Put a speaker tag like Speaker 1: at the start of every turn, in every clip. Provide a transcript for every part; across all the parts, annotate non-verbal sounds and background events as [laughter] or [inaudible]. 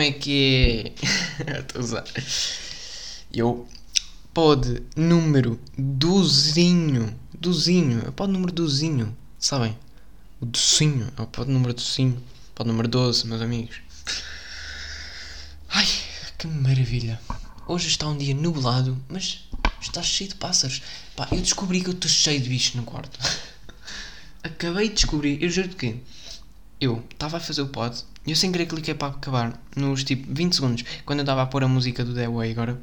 Speaker 1: Como é que é? Estou a usar. Eu. Pod número dozinho. Dozinho. É o pod número dozinho. Sabem? O docinho. É o pod número docinho. Pod número 12, meus amigos. Ai, que maravilha. Hoje está um dia nublado, mas está cheio de pássaros. Pá, eu descobri que eu estou cheio de bichos no quarto. [laughs] Acabei de descobrir, eu juro que eu estava a fazer o pod e eu sem querer cliquei para acabar nos tipo 20 segundos, quando eu estava a pôr a música do The Way agora.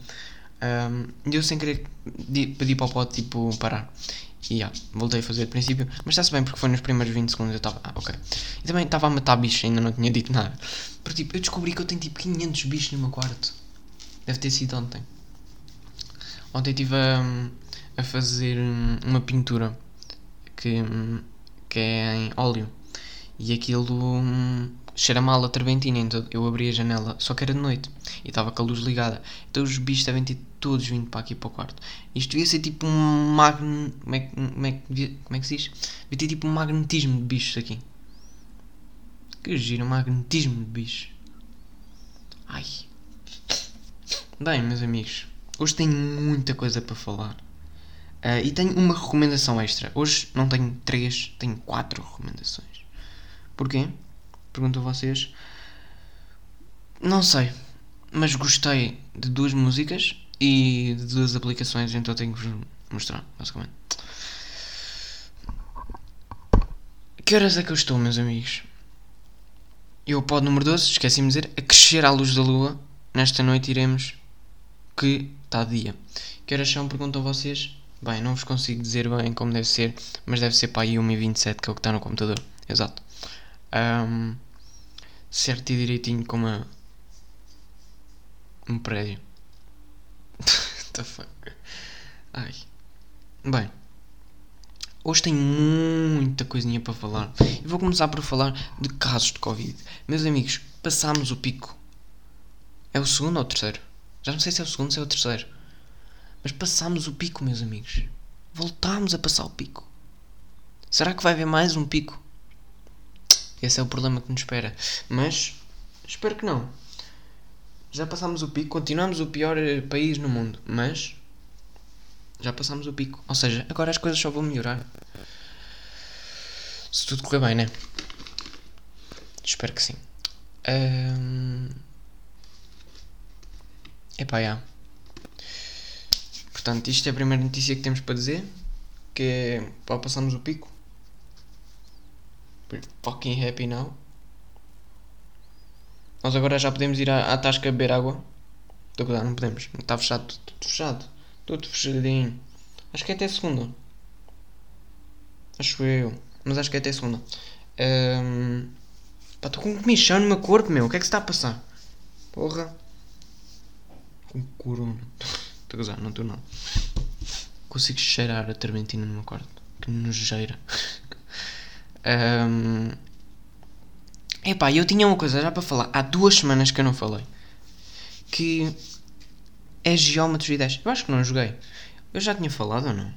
Speaker 1: Um, eu sem querer di- pedi para o pod tipo parar. E já, voltei a fazer de princípio, mas está-se bem porque foi nos primeiros 20 segundos eu estava. Ah, ok. E também estava a matar bichos, ainda não tinha dito nada. Porque tipo, eu descobri que eu tenho tipo 500 bichos no meu quarto. Deve ter sido ontem. Ontem estive a, a fazer hum, uma pintura que, hum, que é em óleo. E aquilo hum, cheira mal a terpentina, então eu abri a janela, só que era de noite e estava com a luz ligada. Então os bichos devem ter todos vindo para aqui para o quarto. Isto devia ser tipo um magn... como, é, como, é, como é que se diz? Devia ter tipo um magnetismo de bichos aqui. Que giro, um magnetismo de bichos. Ai. Bem, meus amigos, hoje tenho muita coisa para falar. Ah, e tenho uma recomendação extra. Hoje não tenho três, tenho quatro recomendações. Porquê? Pergunto a vocês. Não sei, mas gostei de duas músicas e de duas aplicações, então tenho que vos mostrar, basicamente. Que horas é que eu estou, meus amigos? Eu, pod número 12, esqueci-me de dizer, a crescer à luz da lua. Nesta noite iremos que está dia. Que horas são? Perguntam vocês. Bem, não vos consigo dizer bem como deve ser, mas deve ser para aí 1h27, que é o que está no computador. Exato. Ahm, certo e direitinho como a... um prédio. [laughs] The fuck? Ai. Bem. Hoje tenho muita coisinha para falar. E vou começar por falar de casos de Covid. Meus amigos, passámos o pico. É o segundo ou o terceiro? Já não sei se é o segundo ou se é o terceiro. Mas passámos o pico, meus amigos. Voltámos a passar o pico. Será que vai haver mais um pico? Esse é o problema que nos espera. Mas espero que não. Já passámos o pico, continuamos o pior eh, país no mundo. Mas já passámos o pico. Ou seja, agora as coisas só vão melhorar. Se tudo correr bem, né? Espero que sim. Ahm... Epá, já. Portanto, isto é a primeira notícia que temos para dizer. Que é para passarmos o pico. Fucking happy now. Nós agora já podemos ir à, à tasca beber água. Estou a cuidar, não podemos. Está fechado, tudo, tudo fechado. Tudo fechadinho. Acho que é até segunda. Acho eu. Mas acho que é até segunda. Pá, estou com um comichão no meu corpo, meu. O que é que se está a passar? Porra. Com corona. Estou a gozar, não estou não. Consigo cheirar a terpentina no meu quarto. Que nojeira. Ahm, Epá, eu tinha uma coisa já para falar. Há duas semanas que eu não falei. Que é Geometry Dash. Eu acho que não joguei. Eu já tinha falado ou não?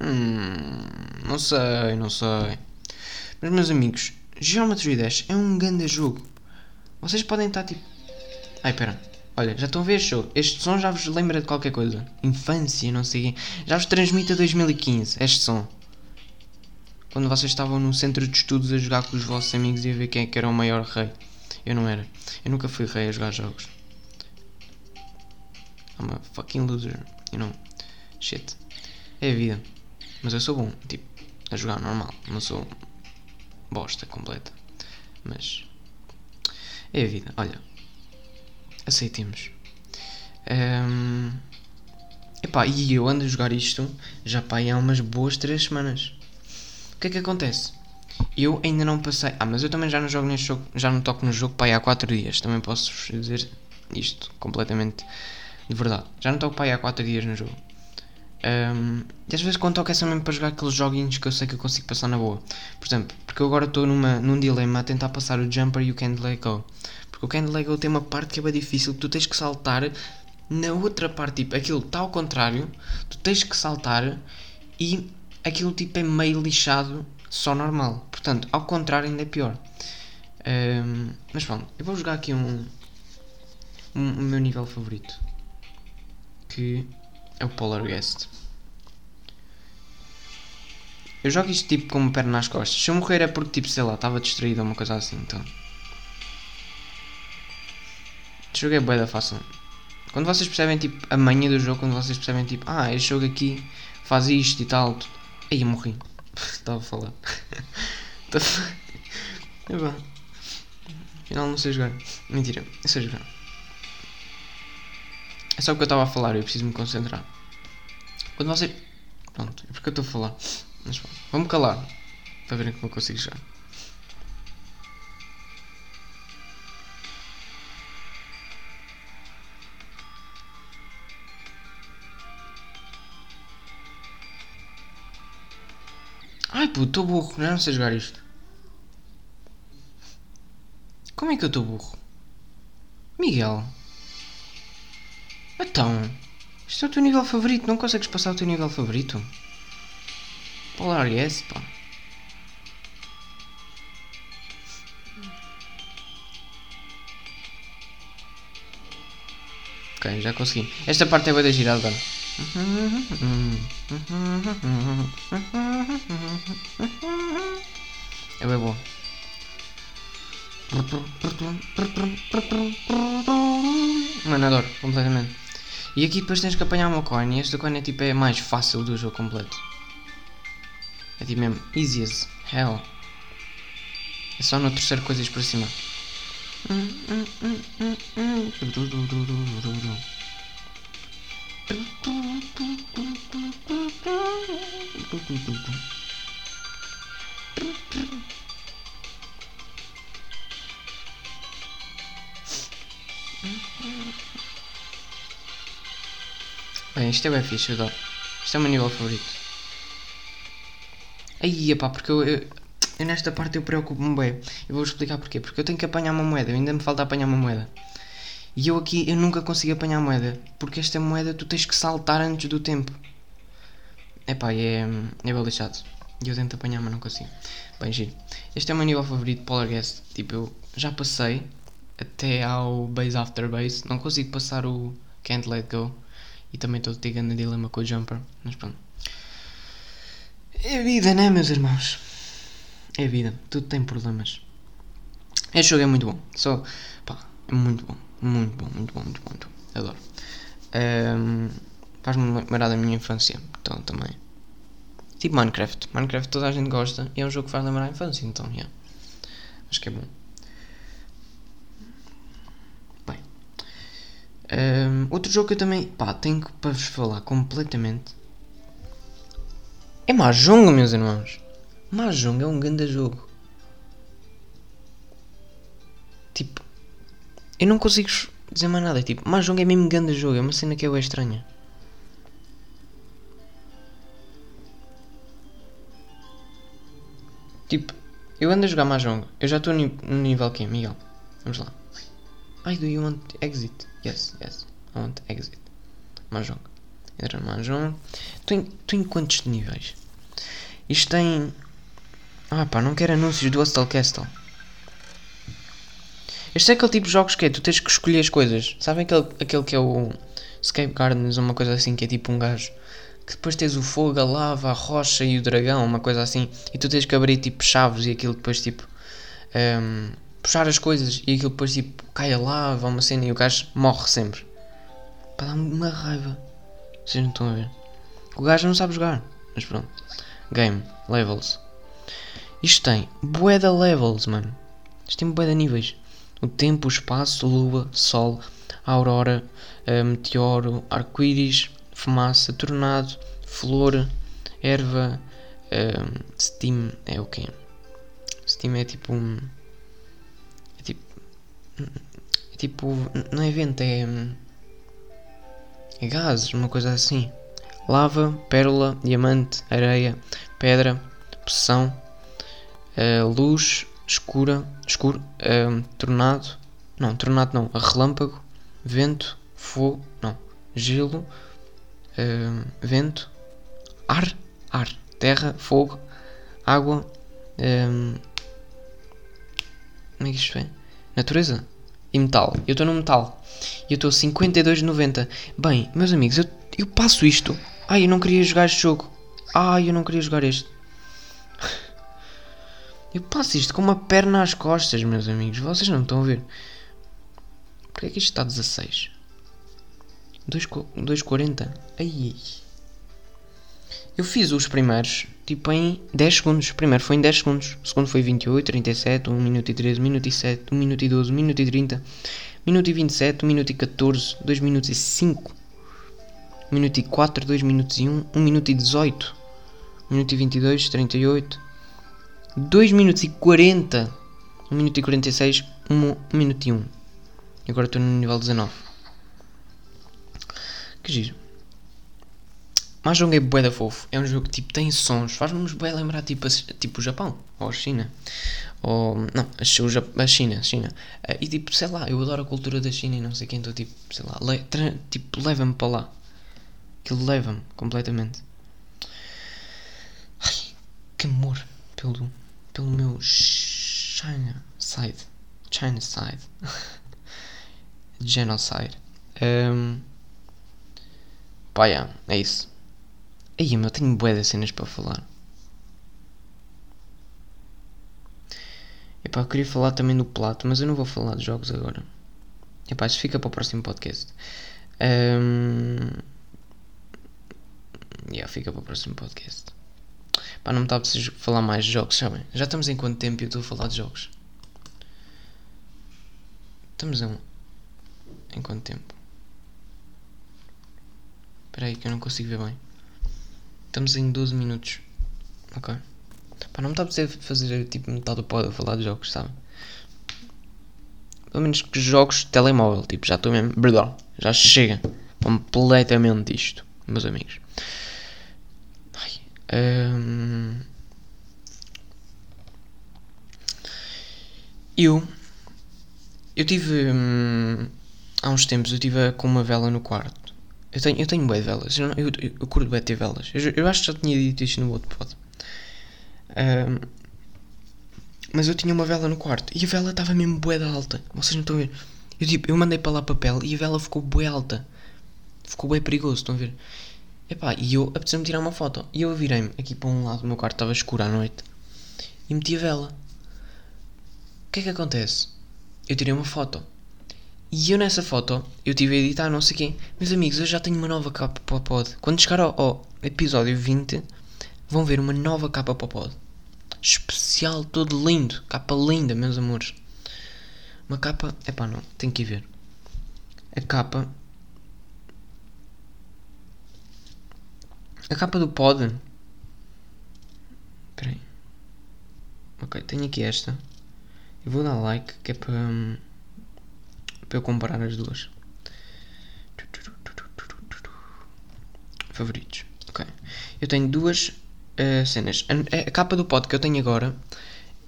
Speaker 1: Hum, não sei, não sei. Mas meus amigos, Geometry Dash é um grande jogo. Vocês podem estar tipo. Ai, pera. Olha, já estão a ver este jogo. Este som já vos lembra de qualquer coisa. Infância, não sei. Já vos transmite a 2015. Este som. Quando vocês estavam no centro de estudos a jogar com os vossos amigos e a ver quem é que era o maior rei. Eu não era. Eu nunca fui rei a jogar jogos. I'm a fucking loser. You know. Shit. É a vida. Mas eu sou bom. Tipo, a jogar normal. Não sou bosta completa. Mas. É a vida. Olha. Aceitemos. Ehm, Epá, e eu ando a jogar isto já pá, há umas boas 3 semanas. Que é que acontece? Eu ainda não passei. Ah, mas eu também já não jogo neste jogo, já não toco no jogo para há 4 dias. Também posso dizer isto completamente de verdade. Já não toco para há 4 dias no jogo. Um, e às vezes quando toco é só mesmo para jogar aqueles joguinhos que eu sei que eu consigo passar na boa. Por exemplo, porque eu agora estou num dilema a tentar passar o Jumper e o Can't Let Go. Porque o Can't Let Go tem uma parte que é bem difícil, que tu tens que saltar na outra parte, tipo, aquilo está ao contrário, tu tens que saltar e aquilo tipo é meio lixado só normal. Portanto, ao contrário ainda é pior. Um, mas pronto, eu vou jogar aqui um, um, o meu nível favorito. Que é o Polar Guest. Eu jogo isto tipo com uma perna nas costas. Se eu morrer é porque tipo, sei lá, estava distraído ou uma coisa assim, então. Joguei bué da fácil. Quando vocês percebem tipo a manha do jogo, quando vocês percebem tipo, ah, este jogo aqui faz isto e tal. Aí morri. Estava a falar. é bom. Afinal não sei jogar. Mentira, eu sei jogar. É só o que eu estava a falar, eu preciso me concentrar. Quando você. Pronto, é porque eu estou a falar. Mas bom, vamos calar. Para verem como eu consigo jogar. Ai puto, estou burro, não sei jogar isto. Como é que eu estou burro? Miguel. Então, isto é o teu nível favorito, não consegues passar o teu nível favorito? Polar yes, pá. Ok, já consegui. Esta parte é bem da girada. É bem bom. Mano, adoro, completamente. E aqui depois tens que apanhar uma coin e esta coin é tipo é mais fácil do jogo completo. É tipo mesmo easy as hell. É só no terceiro coisas para cima. Bem, isto é bem fixe, eu adoro. Isto é o meu nível favorito. Aí, pá, porque eu, eu, eu nesta parte eu preocupo-me bem. Eu vou explicar porquê. Porque eu tenho que apanhar uma moeda, eu ainda me falta apanhar uma moeda. E eu aqui, eu nunca consigo apanhar a moeda. Porque esta moeda tu tens que saltar antes do tempo. Epá, é, é bem lixado. E eu tento apanhar, mas não consigo. Bem, giro. Este é o meu nível favorito, Polar Guest. Tipo, eu já passei até ao Base After Base. Não consigo passar o Can't Let Go. E também estou tendo dilema com o Jumper. Mas pronto. É a vida, né, meus irmãos? É a vida. Tudo tem problemas. Este jogo é muito bom. Só, pá, é muito bom. Muito bom, muito bom, muito bom. Muito bom. Adoro. Um, Faz-me lembrar da minha infância. Então, também. Tipo Minecraft. Minecraft toda a gente gosta e é um jogo que faz lembrar a infância. Então, yeah. Acho que é bom. Um, outro jogo que eu também pá, tenho para vos falar completamente é Mahjong, meus irmãos. Mahjong é um grande jogo. Tipo, eu não consigo dizer mais nada. Tipo, Mahjong é mesmo grande jogo. É uma cena que é estranha. Tipo, eu ando a jogar Mahjong. Eu já estou no nível que Miguel? Vamos lá. Ai, do you want exit? Yes, yes. I want exit. Mahjong. Entra no Mahjong. Tu em, tu em quantos níveis? Isto tem... Ah pá, não quero anúncios do Hostel Castle. Este é aquele tipo de jogos que é, tu tens que escolher as coisas. Sabem aquele, aquele que é o Escape Gardens uma coisa assim, que é tipo um gajo que depois tens o fogo, a lava, a rocha e o dragão, uma coisa assim, e tu tens que abrir tipo chaves e aquilo depois tipo um, puxar as coisas e aquilo depois tipo cai a lava, uma cena e o gajo morre sempre. Para dar uma raiva. Vocês não estão a ver. O gajo não sabe jogar. Mas pronto. Game. Levels. Isto tem de levels, mano. Isto tem de níveis. O tempo, o espaço, lua, sol, aurora, uh, meteoro, arco-íris, fumaça, tornado, flor, erva, uh, steam, é o quê? Steam é tipo um. É tipo. É tipo. Não é vento, é. É gases, uma coisa assim. Lava, pérola, diamante, areia, pedra, pressão, uh, luz, escura, escuro, tornado, não, tornado não, relâmpago, vento, fogo, não, gelo, vento, ar, ar, terra, fogo, água, um, como é que isto é? Natureza e metal. Eu estou no metal e eu estou a 52,90. Bem, meus amigos, eu, eu passo isto. Ai, eu não queria jogar este jogo. Ai, eu não queria jogar este. Eu passo isto com uma perna às costas, meus amigos. Vocês não estão a ver. Porquê é que isto está a 16? 2,40? Ai. Eu fiz os primeiros, tipo, em 10 segundos. O primeiro foi em 10 segundos. O segundo foi 28, 37, 1 minuto e 13, 1 minuto e 7, 1 minuto e 12, 1 minuto e 30, 1 minuto e 27, 1 minuto e 14, 2 minutos e 5, 1 minuto e 4, 2 minutos e 1, 1 minuto e 18, 1 minuto e 22, 38, 2 minutos e 40, 1 minuto e 46, 1, 1 minuto e 1. E agora estou no nível 19. Que giro. Mahjong é bué da fofo. É um jogo que tipo, tem sons. Faz-nos bué lembrar tipo, tipo o Japão. Ou a China. Ou... Não, a, a China. A China. Uh, e tipo, sei lá, eu adoro a cultura da China e não sei quem. Então tipo, sei lá, le, tipo, leva-me para lá. Aquilo leva-me completamente. Ai, que amor pelo, pelo meu China side. China side. [laughs] Genocide. Um, pá, yeah, é isso. Aí, meu, tenho bué de cenas para falar. Epá, eu queria falar também do plato, mas eu não vou falar de jogos agora. Epá, isso fica para o próximo podcast. Um... Yeah, fica para o próximo podcast. Pá, não me está a precisar falar mais de jogos, sabem? Já estamos em quanto tempo eu estou a falar de jogos? Estamos em... Em quanto tempo? Espera aí que eu não consigo ver bem. Estamos em 12 minutos. Ok. Pá, não me está a precisar fazer tipo metade do pod a falar de jogos, sabe? Pelo menos que jogos de telemóvel, tipo, já estou mesmo. Perdão, já chega completamente isto, meus amigos. Hum... Eu. Eu tive. Hum, há uns tempos eu tive com uma vela no quarto. Eu tenho, eu tenho bué velas. Eu, eu, eu, curto bué ter velas. Eu, eu, acho que já tinha dito isto no outro pod. Um, mas eu tinha uma vela no quarto e a vela estava mesmo bué da alta. Vocês não estão a ver? Eu, tipo, eu mandei para lá papel e a vela ficou bué alta. Ficou bué perigoso, estão a ver? Epá, e eu apeteceu-me tirar uma foto. E eu virei-me aqui para um lado do meu quarto, estava escuro à noite. E meti a vela. O que é que acontece? Eu tirei uma foto. E eu nessa foto, eu tive a editar não sei quem. Meus amigos, eu já tenho uma nova capa para o pod. Quando chegar ao, ao, episódio 20, vão ver uma nova capa para o pod. Especial, todo lindo. Capa linda, meus amores. Uma capa... Epá, não, tem que ir ver. A capa... A capa do pod... Espera aí. Ok, tenho aqui esta. Eu vou dar like, que é para... Hum, para eu comparar as duas. Favoritos. Ok. Eu tenho duas uh, cenas. A, a, capa do pod que eu tenho agora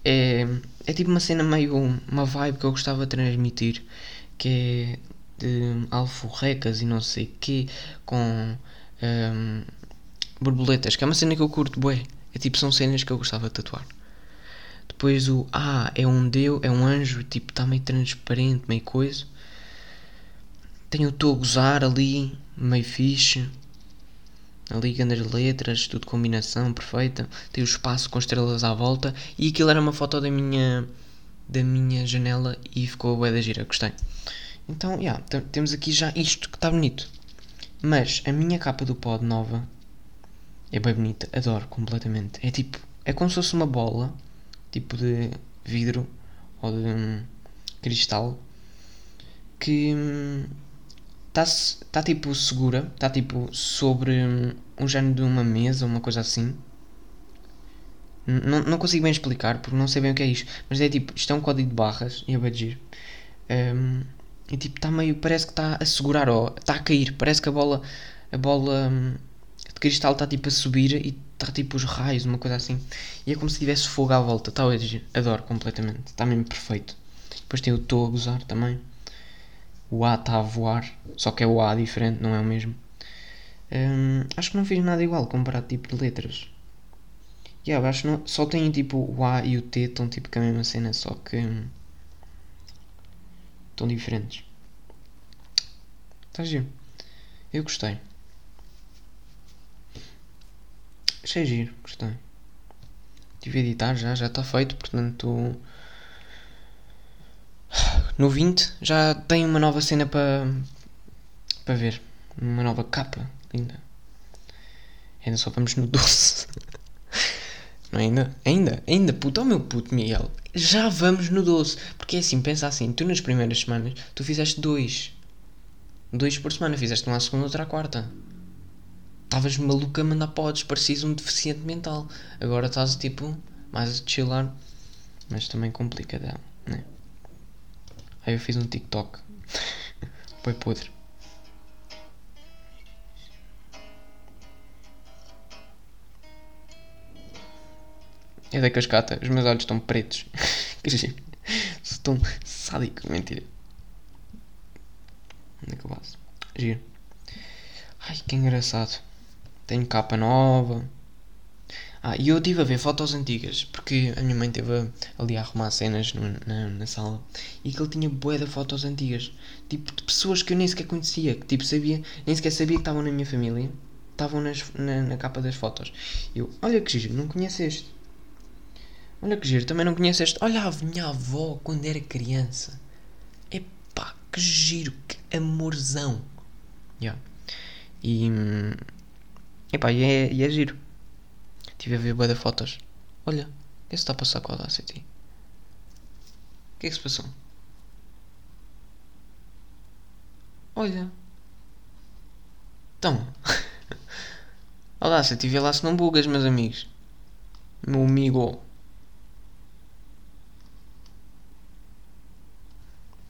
Speaker 1: é, é tipo uma cena meio. uma vibe que eu gostava de transmitir. Que é de alforrecas e não sei o quê. Com um, borboletas. Que é uma cena que eu curto, bué. É tipo, são cenas que eu gostava de tatuar. Depois o Ah, é um Deus, é um anjo, tipo, está meio transparente, meio coisa. Tenho o Estou a Gozar ali, meio fixe. Ali grandes letras, tudo combinação perfeita. Tem o espaço com estrelas à volta. E aquilo era uma foto da minha da minha janela e ficou bué da gira, gostei. Então, yeah, temos aqui já isto que está bonito. Mas a minha capa do pod nova é bem bonita, adoro completamente. É tipo, é como se fosse uma bola, tipo de vidro ou de um, cristal, que hum, está tá, tipo segura, está tipo sobre um, um género de uma mesa, uma coisa assim. Não, não consigo bem explicar porque não sei bem o que é isto. Mas é tipo, isto é um código de barras e é bem giro. Um, e tipo, está meio. Parece que está a segurar, ó, está a cair. Parece que a bola. A bola um, de cristal está tipo a subir e está tipo os raios, uma coisa assim. E é como se tivesse fogo à volta. Hoje. Adoro completamente. Está mesmo perfeito. Depois tem o Tô a gozar também. O A está a voar. Só que é o A diferente, não é o mesmo. Um, acho que não fiz nada igual comparado tipo de letras. Yeah, acho não, só tem tipo o A e o T estão tipo com a mesma cena, só que hum, estão diferentes. Está giro. Eu gostei. Achei giro, gostei. Tive a editar já, já está feito, portanto. No 20 já tem uma nova cena para para ver. Uma nova capa linda. Ainda só vamos no 12. [laughs] Não é ainda? Ainda? Ainda, puto, oh meu puto Miguel. Já vamos no 12. Porque é assim, pensa assim, tu nas primeiras semanas, tu fizeste dois. Dois por semana, fizeste um à segunda, outro à quarta. Estavas maluco a mandar podes, parecias um deficiente mental. Agora estás tipo, mais a chillar. Mas também complica dela, né? Aí eu fiz um TikTok. [laughs] Foi podre. É da cascata, os meus olhos estão pretos. [laughs] que giro. Sádico, mentira. Onde é que eu passo? Giro. Ai, que engraçado. Tenho capa nova. Ah, e eu estive a ver fotos antigas, porque a minha mãe esteve ali a arrumar cenas no, na, na sala e que ele tinha bué de fotos antigas. Tipo, de pessoas que eu nem sequer conhecia, que tipo sabia, nem sequer sabia que estavam na minha família, estavam nas, na, na capa das fotos. Eu, olha que giro, não conheceste. Olha que giro, também não conheço este. Olha a minha avó quando era criança. Epá, que giro, que amorzão. Yeah. E. Epá, e é, e é giro. Estive a ver boa de fotos. Olha, o que é que está a passar com a Audacity? O que é que se passou? Olha. Então. [laughs] Audacity, vê lá se não bugas, meus amigos. Meu amigo.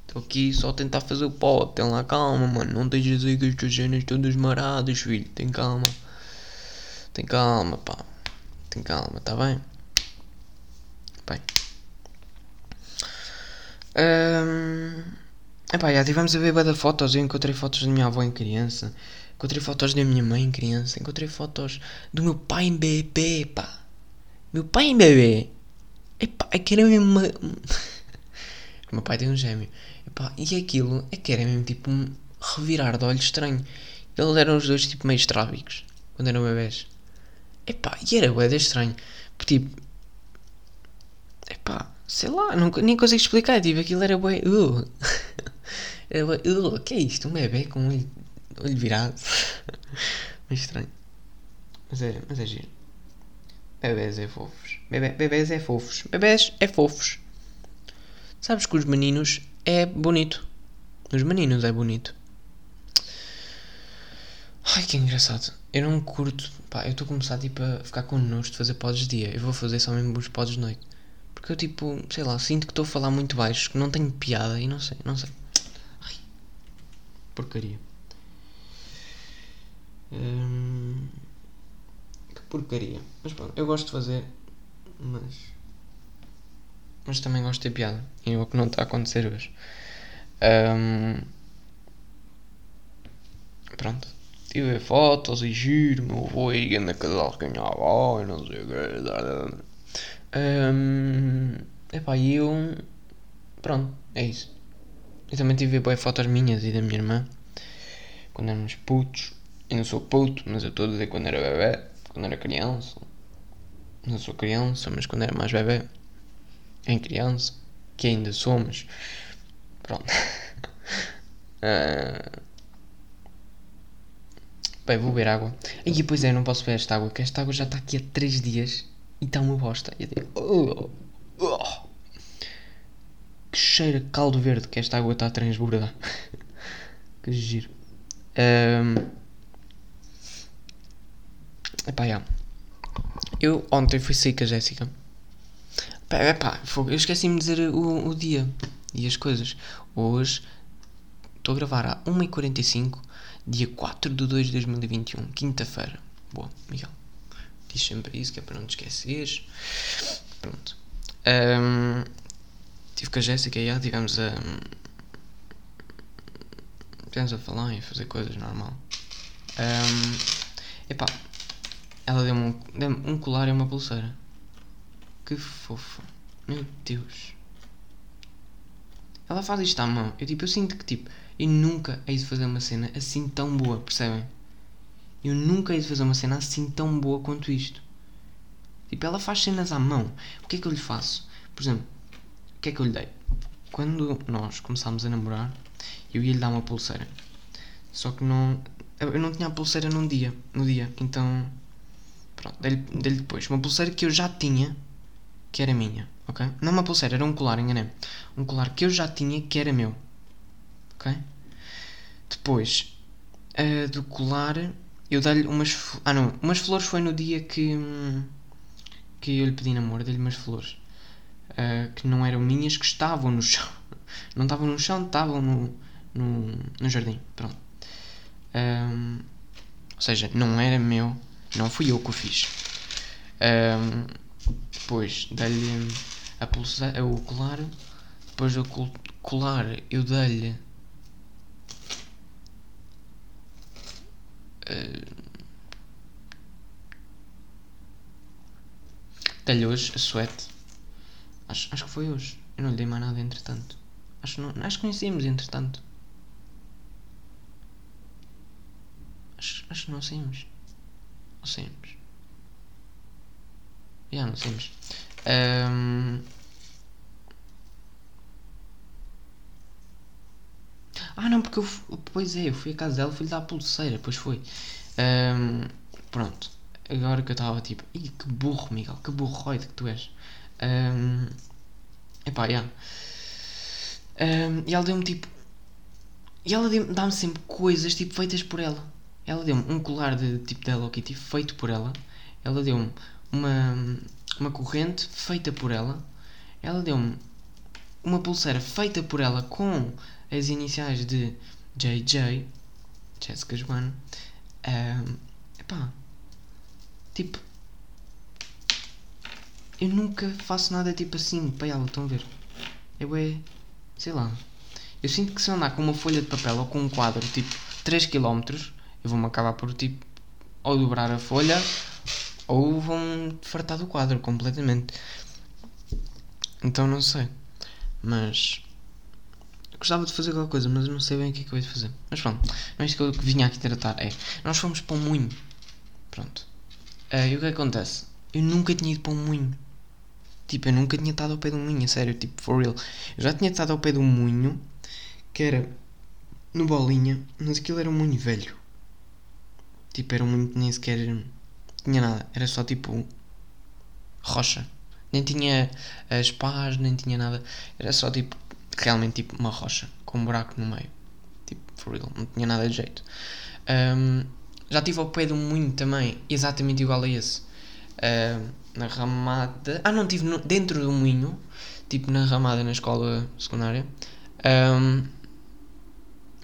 Speaker 1: Estou aqui só a tentar fazer o pó. Tem lá calma, mano. Não deixes aí com as tuas cenas todas filho. Tem calma. Tem calma, pá. Tem calma, tá bem? Bem. Um... Epá, já tivemos a ver bada fotos. Eu encontrei fotos da minha avó em criança. Encontrei fotos da minha mãe em criança. Encontrei fotos do meu pai em bebê, pá. Meu pai em bebê. Epá, é que era mesmo uma... [laughs] meu pai tem um gêmeo. Epá, e aquilo é que era mesmo tipo um revirar de olho estranho. Eles eram os dois tipo meio estrábicos quando eram bebés. Epá, e era bué estranho. Porque tipo. Epá, sei lá, não, nem consigo explicar. Tipo, aquilo era bué. Uh. [laughs] era bué. Uh, que é isto? Um bebê com um olho, olho virado. [laughs] meio estranho. Mas é, mas é giro. Bebés é fofos. Bebê, bebés é fofos. Bebés é fofos. Sabes que os meninos é bonito. Nos meninos é bonito. Ai que engraçado. Eu não curto. Pá, eu estou a começar tipo, a ficar com nojo de fazer pods de dia. Eu vou fazer só mesmo os pods de noite. Porque eu tipo, sei lá, sinto que estou a falar muito baixo, que não tenho piada e não sei, não sei. Ai. Porcaria. Hum, que porcaria. Mas pronto, eu gosto de fazer. Mas mas também gosto de ter piada. E é o que não está a acontecer hoje. Um, pronto. Ver fotos e giro, meu avô aí anda casal com a minha avó e não sei o que. Um, epá, e eu. Pronto, é isso. Eu também tive ver fotos minhas e da minha irmã. Quando éramos putos. Eu não sou puto, mas eu estou a dizer quando era bebê. Quando era criança. Não sou criança, mas quando era mais bebê em criança, que ainda somos. Pronto. uh... [laughs] Bem, vou beber água. E pois é, não posso beber esta água, porque esta água já está aqui há 3 dias e está uma bosta. Eu digo, oh, oh. Que cheira caldo verde que esta água está a transbordar. [laughs] que giro. Um... Epá. Eu ontem fui sair com a Jéssica. Pá, pá, fogo, eu esqueci-me de dizer o, o dia e as coisas. Hoje estou a gravar à 1h45, dia 4 de 2 de 2021, quinta-feira. Boa, Miguel. Diz sempre isso, que é para não te esqueceres. Pronto. Um, tive com a Jéssica e já tivemos a. Tivemos a falar e a fazer coisas normal. Um, epá, ela deu-me um, deu um colar e uma pulseira. Que fofa. Meu Deus. Ela faz isto à mão. Eu tipo, eu sinto que tipo, eu nunca hei de fazer uma cena assim tão boa, percebem? Eu nunca hei de fazer uma cena assim tão boa quanto isto. Tipo, ela faz cenas à mão. O que é que eu lhe faço? Por exemplo, o que é que eu lhe dei? Quando nós começámos a namorar, eu ia lhe dar uma pulseira. Só que não. Eu não tinha a pulseira num dia. No dia. Então. Pronto, dei-lhe dei depois. Uma pulseira que eu já tinha, que era minha. Ok? Não uma pulseira, era um colar, enganei. Um colar que eu já tinha, que era meu. Ok? Depois uh, do colar, eu dei-lhe umas. Ah, não. Umas flores foi no dia que. que eu lhe pedi namoro. Dei-lhe umas flores. Uh, que não eram minhas, que estavam no chão. [laughs] Não estavam no chão, estavam no, no, no jardim. Pronto. Um, ou seja, não era meu, não fui eu que o fiz. Um, depois dei-lhe a pulseira, o colar. Depois do colar eu dei-lhe. Uh, dei-lhe hoje a suete. Acho, acho que foi hoje. Eu não lhe dei mais nada entretanto. Acho, não, conhecíamos entretanto. Acho, acho que não saímos. Ou saímos? Yeah, não saímos. Um... Ah, não, porque eu. Pois é, eu fui à casa dela, fui-lhe dar a pulseira, pois foi. Um... Pronto. Agora que eu estava tipo. Ih, que burro, Miguel, que burroide que tu és. Um... Epá, já. Yeah. Um... E ela deu-me tipo. E ela dá-me sempre coisas tipo feitas por ela. Ela deu-me um colar de tipo da Hello Kitty feito por ela. Ela deu-me uma, uma corrente feita por ela. Ela deu-me uma pulseira feita por ela com as iniciais de JJ, Jessica Joana. Um, epá, tipo, eu nunca faço nada tipo assim para ela, estão a ver? Eu é, sei lá, eu sinto que se eu andar com uma folha de papel ou com um quadro tipo 3km eu vou-me acabar por tipo ou dobrar a folha ou vão-me fartar do quadro completamente. Então não sei. Mas gostava de fazer qualquer coisa, mas não sei bem o que é que eu ia fazer. Mas pronto, não é isto que eu vinha aqui tratar. É, nós fomos para um moinho. Pronto. Uh, e o que acontece? Eu nunca tinha ido para um moinho. Tipo, eu nunca tinha estado ao pé de um moinho, a sério, tipo, for real. Eu já tinha estado ao pé de um moinho que era no bolinha, mas aquilo era um moinho velho. Tipo, era muito, nem sequer tinha nada. Era só tipo rocha. Nem tinha as pás, nem tinha nada. Era só tipo, realmente tipo uma rocha com um buraco no meio. Tipo, for real, não tinha nada de jeito. Um, já tive ao pé de um moinho também, exatamente igual a esse. Na ramada. Ah, não, tive no, dentro do moinho, tipo na ramada na escola secundária. Um,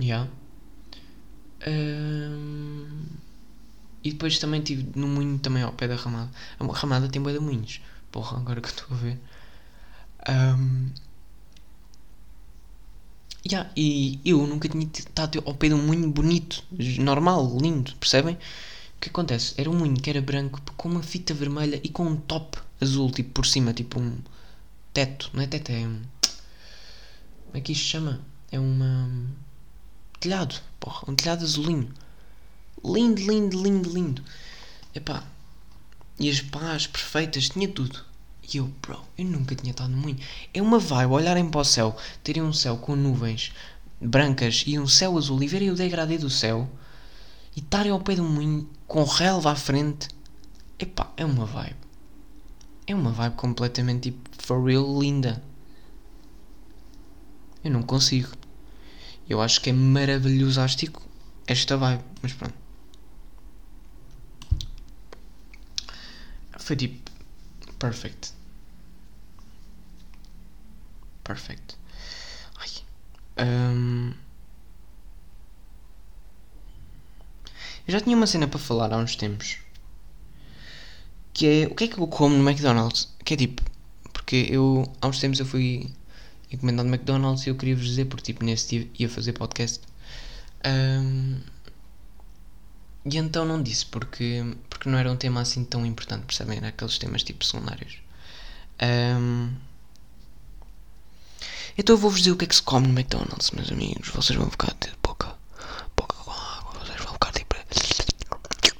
Speaker 1: yeah. Um, e depois também tive no moinho também ao pé da ramada. A ramada tem boi de moinhos. Porra, agora que estou a ver. Um, yeah, e eu nunca tinha estado ao pé de um moinho bonito, normal, lindo, percebem? O que acontece? Era um moinho que era branco com uma fita vermelha e com um top azul, tipo por cima, tipo um teto, não é teto, é um. Como é que isto se chama? É uma. Telhado, porra, um telhado azulinho. Lindo, lindo, lindo, lindo. Epá. E as pás perfeitas, tinha tudo. E eu, bro, eu nunca tinha estado no moinho. É uma vibe olharem para o céu, terem um céu com nuvens brancas e um céu azul e verem o degradê do céu e estarem ao pé de um moinho com relva à frente. Epá, é uma vibe. É uma vibe completamente tipo, for real, linda. Eu não consigo. Eu acho que é maravilhoso esta vibe, mas pronto. Foi tipo. Perfect. Perfect. Ai. Um... Eu já tinha uma cena para falar há uns tempos. Que é o que é que eu como no McDonald's? Que é tipo. Porque eu há uns tempos eu fui encomendado McDonald's e eu queria vos dizer, porque tipo nesse dia ia fazer podcast. Um, e então não disse, porque, porque não era um tema assim tão importante, percebem? Era aqueles temas tipo secundários. Um, então eu vou-vos dizer o que é que se come no McDonald's, meus amigos. Vocês vão ficar de boca, boca com água, vocês vão ficar tipo. Que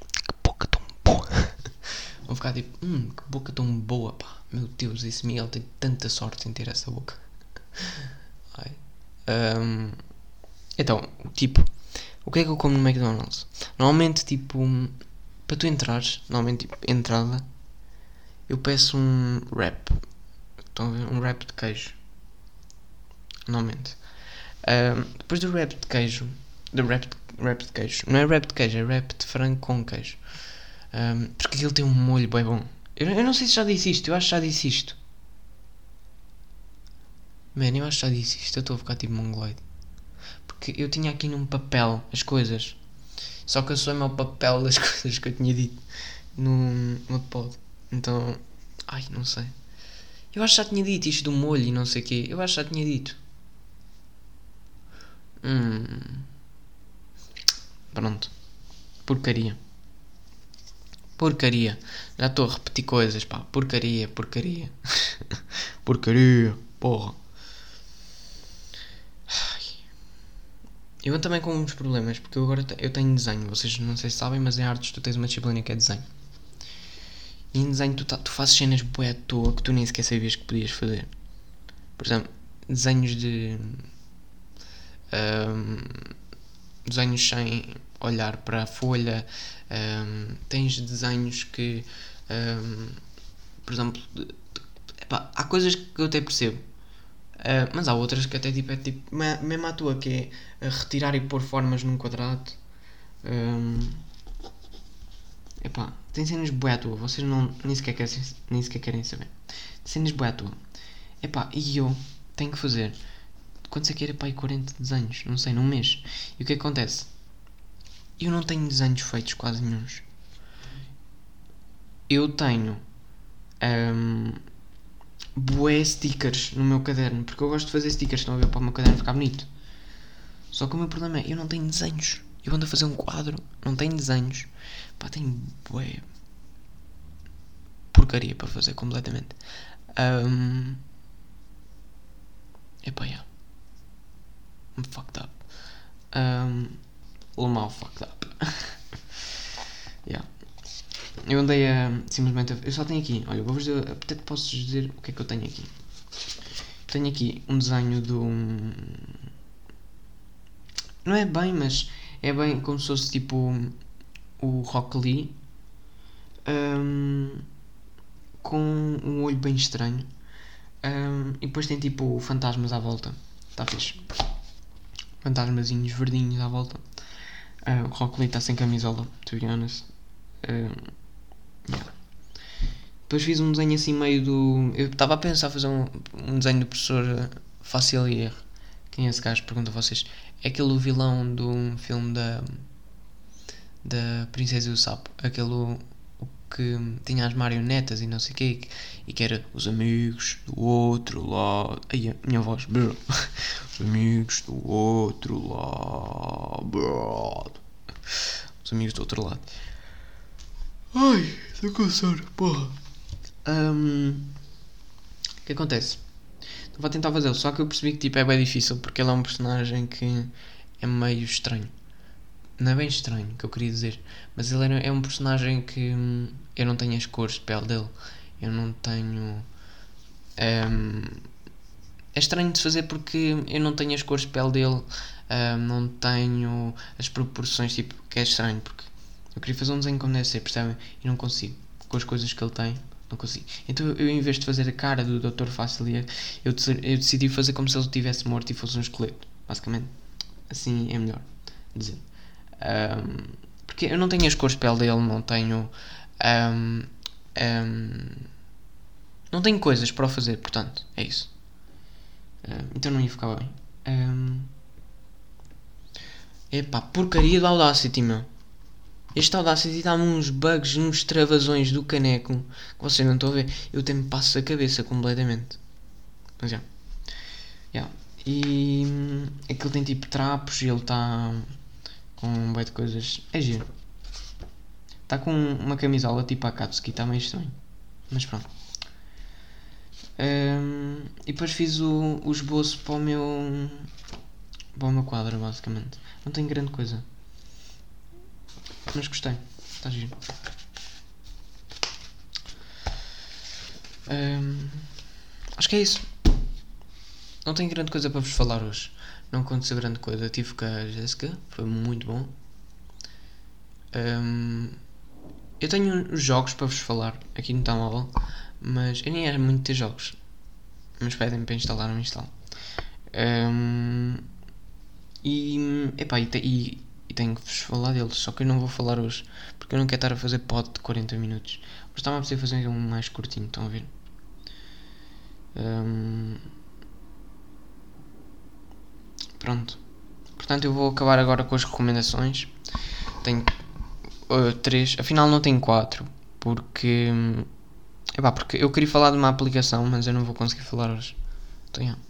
Speaker 1: boca tão boa! [laughs] vão ficar tipo, hum, que boca tão boa, pá. Meu Deus, esse Miguel tem tanta sorte em ter essa boca. [laughs] Um, então, tipo, o que é que eu como no McDonald's? Normalmente, tipo, para tu entrares, normalmente, tipo, entrada, eu peço um wrap. Estão a ver? Um wrap de queijo. Normalmente. Depois do wrap de queijo, do wrap de, wrap de queijo, não é wrap de queijo, é wrap de frango com queijo. Um, porque aquilo tem um molho bem bom. Eu, eu não sei se já disse isto, eu acho que já disse isto. Mano, eu acho que já disse isto, eu estou a ficar tipo mongoloide. Porque eu tinha aqui num papel as coisas. Só que eu sou o meu papel das [laughs] coisas que eu tinha dito no, no pod. Então, ai, não sei. Eu acho que já tinha dito isto do molho e não sei o quê. Eu acho que já tinha dito. Hum. Pronto. Porcaria. Porcaria. Já estou a repetir coisas, pá. Porcaria, porcaria. [laughs] porcaria, porra. Eu também com uns problemas, porque eu agora eu tenho desenho. Vocês não sei se sabem, mas em artes tu tens uma disciplina que é desenho. E em desenho tu, tá, tu fazes cenas boé à toa que tu nem sequer sabias que podias fazer. Por exemplo, desenhos de. Um, desenhos sem olhar para a folha. Um, tens desenhos que. Um, por exemplo, epá, há coisas que eu até percebo. Uh, mas há outras que até tipo, é tipo. Mesmo à tua, que é retirar e pôr formas num quadrado. Um, epá, tem cenas boé à toa, vocês não, nem, sequer querem, nem sequer querem saber. Cenas boé à toa. Epá, e eu tenho que fazer. Quando você quer, epá, 40 desenhos, não sei, num mês. E o que acontece? Eu não tenho desenhos feitos quase nenhums. Eu tenho. Um, bué stickers no meu caderno, porque eu gosto de fazer stickers, estão a ver para o meu caderno ficar bonito. Só que o meu problema é, eu não tenho desenhos. Eu ando a fazer um quadro, não tenho desenhos. Pá, tenho bué porcaria para fazer completamente. Um, epá, yeah. I'm fucked up. Um, mal fucked up. [laughs] yeah. Eu andei a. Simplesmente. Eu só tenho aqui. Olha, vou-vos dizer. Até posso dizer o que é que eu tenho aqui. Tenho aqui um desenho do. Não é bem, mas é bem como se fosse tipo o Rock Lee um, com um olho bem estranho um, e depois tem tipo fantasmas à volta. Está fixe. Fantasmazinhos verdinhos à volta. Uh, o Rock Lee está sem camisola, to be honest. Um, yeah. Depois fiz um desenho assim meio do. Eu estava a pensar fazer um, um desenho do professor Facilier. Quem é esse gajo? Pergunto a vocês. É aquele vilão do filme da. da Princesa e o Sapo. Aquele que tinha as marionetas e não sei o quê. E que era os amigos do outro lado. Ai, a minha voz. Bro. Os amigos do outro lado. Bro. Os amigos do outro lado. Ai, estou com sono, porra. Um, o que acontece? A tentar fazê-lo, só que eu percebi que tipo, é bem difícil porque ele é um personagem que é meio estranho. Não é bem estranho que eu queria dizer, mas ele é um personagem que hum, eu não tenho as cores de pele dele. Eu não tenho. Um, é estranho de fazer porque eu não tenho as cores de pele dele, um, não tenho as proporções, tipo, que é estranho porque eu queria fazer um desenho como deve ser, percebem? E não consigo. Com as coisas que ele tem, não consigo. Então eu, em vez de fazer a cara do Dr. Facilier, eu, eu decidi fazer como se ele estivesse morto e fosse um esqueleto. Basicamente. Assim é melhor dizer. Um, porque eu não tenho as cores de pele dele, não tenho um, Um, não tenho coisas para o fazer, portanto, é isso. Então não ia ficar bem. Um, epá, porcaria do Audacity, meu. Este Audacity dá-me uns bugs, uns travasões do caneco que vocês não estão a ver. Eu me passo a cabeça completamente. Mas já. Yeah. E hum, aquilo tem tipo trapos e ele está com um boi de coisas. É giro. Está com uma camisola tipo a Katsuki, está meio estranho. Mas pronto. Um, e depois fiz o, o esboço para o meu. para o meu quadro, basicamente. Não tem grande coisa. Mas gostei. Está giro. Um, acho que é isso. Não tenho grande coisa para vos falar hoje. Não aconteceu grande coisa. Tive com a Jéssica, foi muito bom. Um, eu tenho jogos para vos falar aqui no telemóvel, mas eu nem era muito ter jogos. Mas pedem-me para instalar, não instalo. Um, e, epá, e, e tenho que vos falar deles, só que eu não vou falar hoje, porque eu não quero estar a fazer pod de 40 minutos. Mas estava a precisar fazer um mais curtinho, estão a ver? Um, pronto. Portanto, eu vou acabar agora com as recomendações. Tenho uh, três, afinal não tenho quatro, porque, epá, porque eu queria falar de uma aplicação, mas eu não vou conseguir falar hoje. Então, yeah.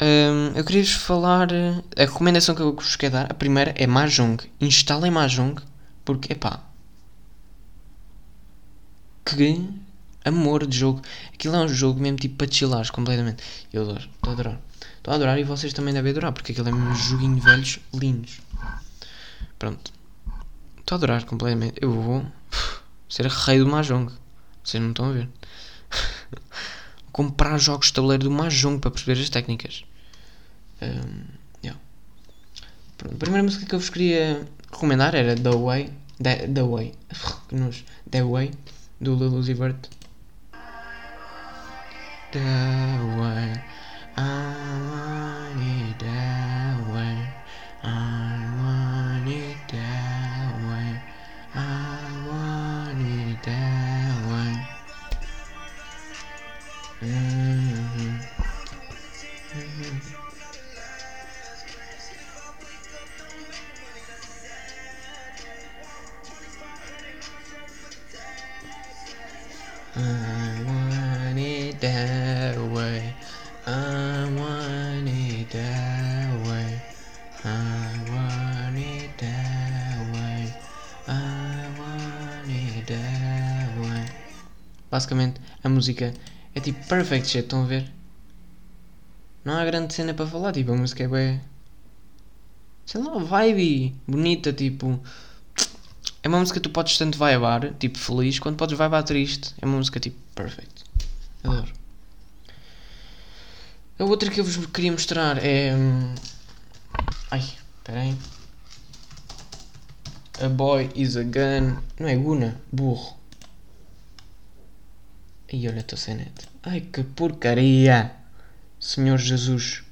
Speaker 1: Um, eu queria-vos falar. A recomendação que eu vos quero dar, a primeira é Mahjong. Instalem Mahjong, porque, epá. Que amor de jogo. Aquilo é um jogo mesmo tipo para chillares completamente. Eu adoro, estou a adorar. Estou a adorar e vocês também devem adorar, porque aquilo é um joguinho de velhos lindos. Pronto. Estou a adorar completamente. Eu vou ser rei do Mahjong. Vocês não estão a ver. [laughs] Comprar jogos de tabuleiro do Mahjong para perceber as técnicas. Um, yeah. Pronto, a primeira música que eu vos queria recomendar era The Way. The, The Way. [laughs] The Way. Do Lil Uzi Vert. The Way. I want it way. I want it that way. I want it that way. I want it that way. I want it that way. Basicamente, a música é tipo perfect shit, estão a ver? Não há grande cena para falar, tipo, a música é bem. Sei lá, vibe bonita, tipo. É uma música que tu podes tanto vibar, tipo feliz, quanto podes vibar triste. É uma música tipo perfect. Adoro. A outra que eu vos queria mostrar é. hum, Ai, espera aí. A boy is a gun. Não é Guna, burro. Ai, olha, estou sem net. Ai, que porcaria! Senhor Jesus.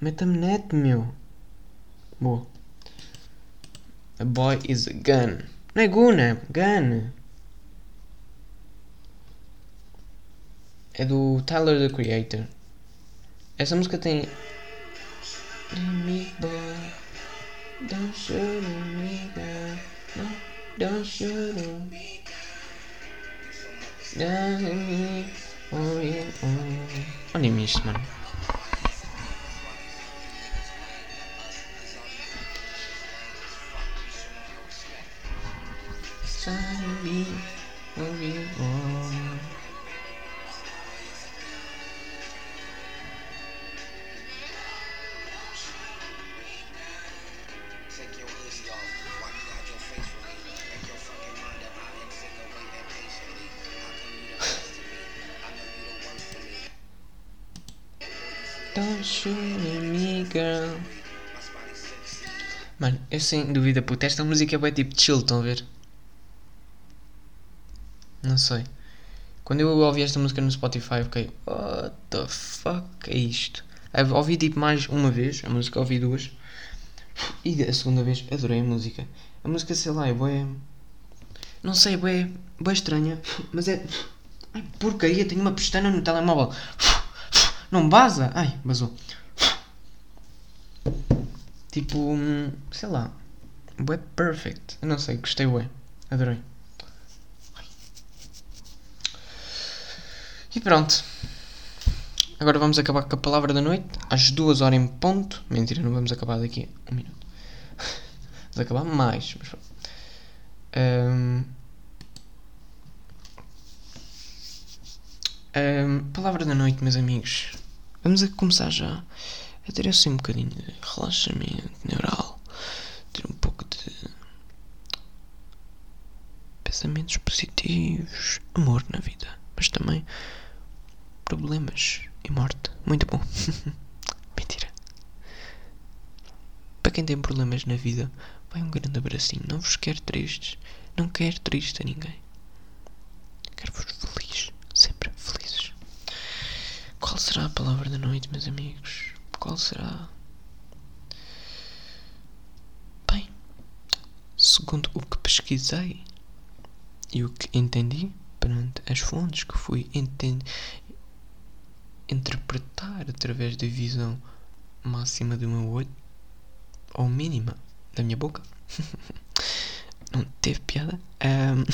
Speaker 1: Meta-me net, meu. Boa. A boy is a gun. Não é Guna, gun. É do Tyler the Creator. Essa música tem. Me boy, don't shoot me, girl. No, don't shoot me. Don't me, yeah. Olhem isto, mano.
Speaker 2: The worst to me.
Speaker 1: Don't shoot me, girl. Mano, eu sem dúvida, puta, esta música é bem tipo chill, estão a ver? Não sei. Quando eu ouvi esta música no Spotify, fiquei, what the fuck é isto? Eu ouvi tipo mais uma vez, a música ouvi duas, E a segunda vez adorei a música. A música, sei lá, é bué. Não sei, é bué, bué estranha, mas é. Ai, porcaria, tenho uma pestana no telemóvel. Não vaza? Ai, vazou. Tipo, hum, sei lá. Bué perfect. Eu não sei, gostei bué. Adorei. E pronto. Agora vamos acabar com a palavra da noite. Às duas horas em ponto. Mentira, não vamos acabar daqui a um minuto. [laughs] Vamos acabar mais. Mas pronto. Hum, hum, palavra da noite, meus amigos. Vamos a começar já a ter assim um bocadinho de relaxamento neural. Ter um pouco de pensamentos positivos, amor na vida, mas também problemas e morte. Muito bom. [laughs] Mentira. Para quem tem problemas na vida, vai um grande abracinho. Não vos quero tristes. Não quero triste a ninguém. Quero-vos felizes. Sempre felizes. Qual será a palavra da noite, meus amigos? Qual será? Bem, segundo o que pesquisei e o que entendi perante as fontes que fui enten- interpretar através da visão máxima do meu olho ou mínima da minha boca. [laughs] Não teve piada. Ahm. [laughs]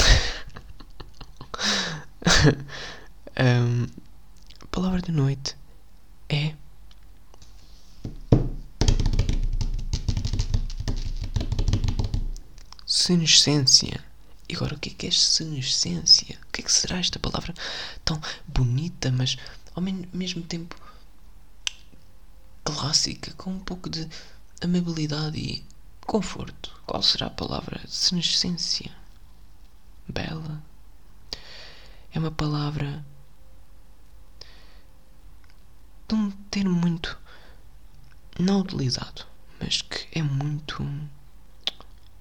Speaker 1: Ahm, a palavra da noite é senescência. E agora, o que é que é senescência? O que é que será esta palavra tão bonita, mas ao mesmo tempo clássica, com um pouco de amabilidade e conforto? Qual será a palavra? Senescência. Bela. É uma palavra de um termo muito não utilizado, mas que é muito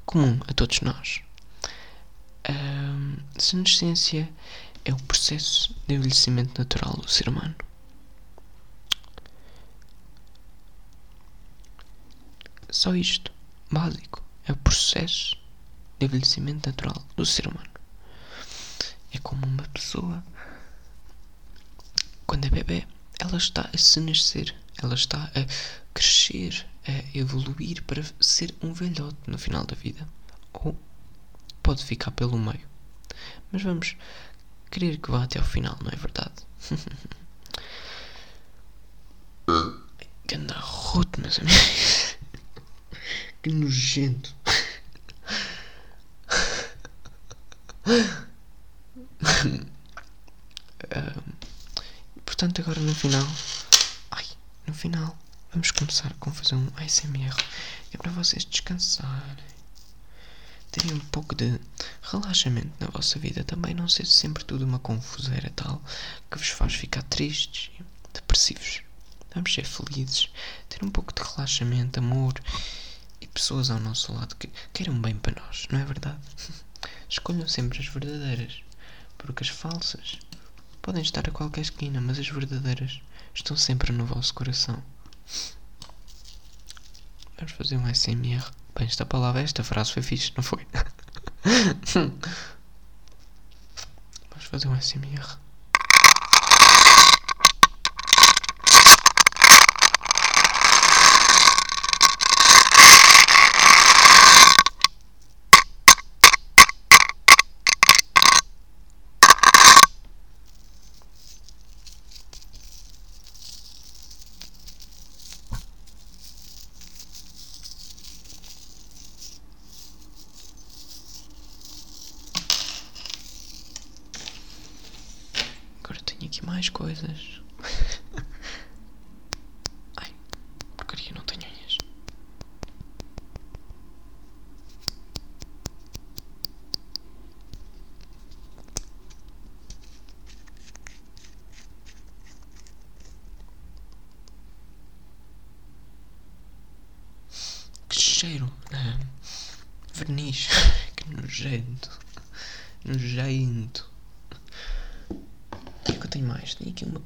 Speaker 1: comum a todos nós. Ahm, senescência é o processo de envelhecimento natural do ser humano. Só isto, básico, é o processo de envelhecimento natural do ser humano. É como uma pessoa, quando é bebê, ela está a se nascer, ela está a crescer, a evoluir para ser um velhote no final da vida. Ou pode ficar pelo meio. Mas vamos querer que vá até ao final, não é verdade? [laughs] Ganda roto, meus amigos. Que nojento. Ahm, portanto, agora no final. Ai, no final. Vamos começar com fazer um ASMR. É para vocês descansarem. Terem um pouco de relaxamento na vossa vida. Também não ser sempre tudo uma confuseira tal que vos faz ficar tristes depressivos. Vamos ser felizes. Ter um pouco de relaxamento, amor e pessoas ao nosso lado que queiram bem para nós, não é verdade? [laughs] Escolham sempre as verdadeiras, porque as falsas podem estar a qualquer esquina, mas as verdadeiras estão sempre no vosso coração. Vamos fazer um SMR. Bem, esta palavra, esta frase foi fixe, não foi? [laughs] Vamos fazer um SMR. Agora tenho aqui mais coisas.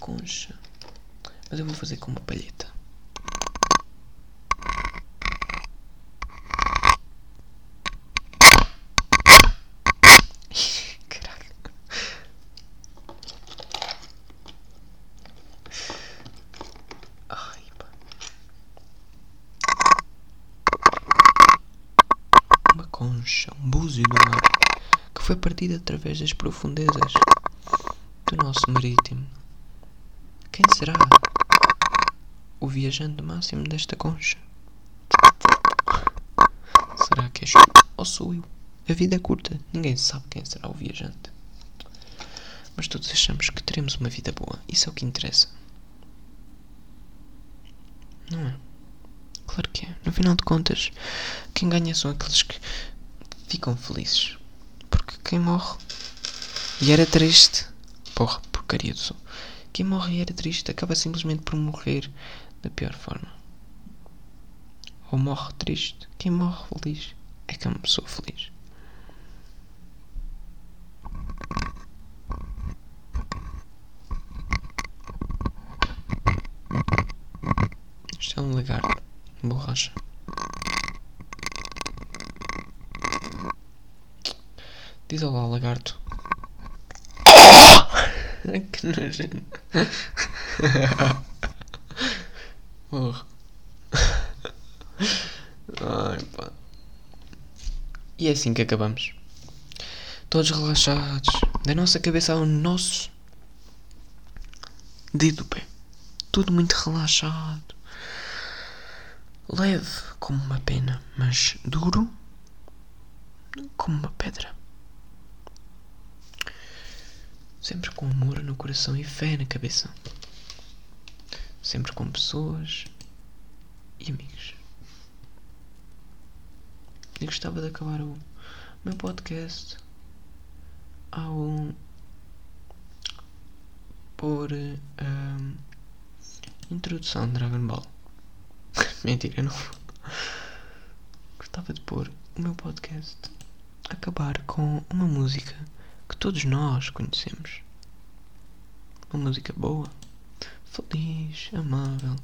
Speaker 1: concha. Mas eu vou fazer com uma palheta. [laughs] Caraca. Ai, pá. Uma concha, um búzio do mar que foi partida através das profundezas do nosso marítimo. Quem será o viajante máximo desta concha? Será que és tu ou sou eu? A vida é curta, ninguém sabe quem será o viajante. Mas todos achamos que teremos uma vida boa, isso é o que interessa. Não é? Claro que é. No final de contas, quem ganha são aqueles que ficam felizes. Porque quem morre e era triste, porra, porcaria do. Quem morre e era triste acaba simplesmente por morrer da pior forma. Ou morre triste. Quem morre feliz é que é uma pessoa feliz. Isto é um lagarto. Borracha. Diz olá, lagarto. [coughs] que nojento. [laughs] Ai, pá. E é assim que acabamos. Todos relaxados. Da nossa cabeça ao nosso dedo do pé. Tudo muito relaxado. Leve como uma pena, mas duro como uma pedra. Sempre com amor no coração e fé na cabeça. Sempre com pessoas e amigos. Eu gostava de acabar o meu podcast ao por um, introdução de Dragon Ball. [laughs] Mentira, não. Gostava de pôr o meu podcast acabar com uma música que todos nós conhecemos. Uma música boa, feliz, amável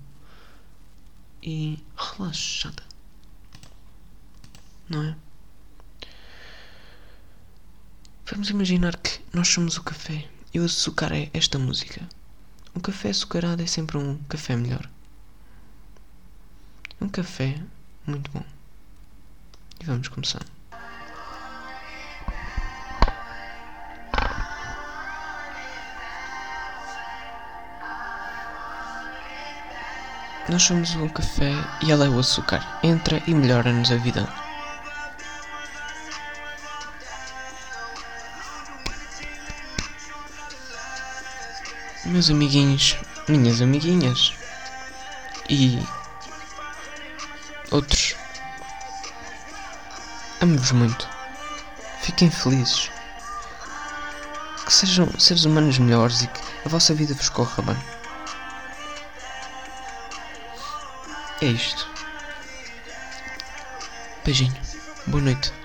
Speaker 1: e relaxada. Não é? Vamos imaginar que nós somos o café e o açúcar é esta música. Um café açucarado é sempre um café melhor. Um café muito bom. E vamos começar. Nós somos o café e ela é o açúcar. Entra e melhora-nos a vida. Meus amiguinhos, minhas amiguinhas e outros, amo-vos muito. Fiquem felizes. Que sejam seres humanos melhores e que a vossa vida vos corra bem. É isto. Beijinho. Boa noite.